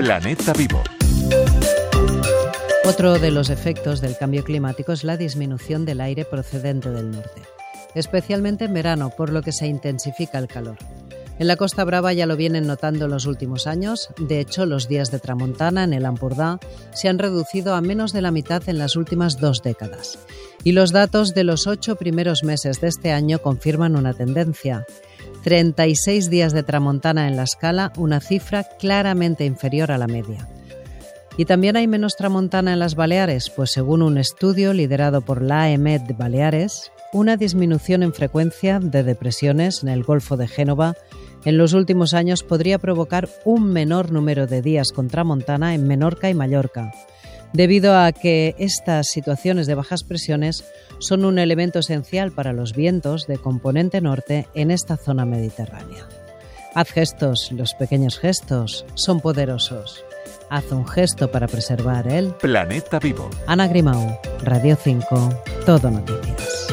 Planeta Vivo. Otro de los efectos del cambio climático es la disminución del aire procedente del norte, especialmente en verano, por lo que se intensifica el calor. En la Costa Brava ya lo vienen notando en los últimos años. De hecho, los días de tramontana en el Ampurdá se han reducido a menos de la mitad en las últimas dos décadas. Y los datos de los ocho primeros meses de este año confirman una tendencia. 36 días de tramontana en la escala, una cifra claramente inferior a la media. ¿Y también hay menos tramontana en las Baleares? Pues según un estudio liderado por la AEMET de Baleares, una disminución en frecuencia de depresiones en el Golfo de Génova en los últimos años podría provocar un menor número de días con tramontana en Menorca y Mallorca, debido a que estas situaciones de bajas presiones son un elemento esencial para los vientos de componente norte en esta zona mediterránea. Haz gestos, los pequeños gestos son poderosos. Haz un gesto para preservar el planeta vivo. Ana Grimau, Radio 5, Todo Noticias.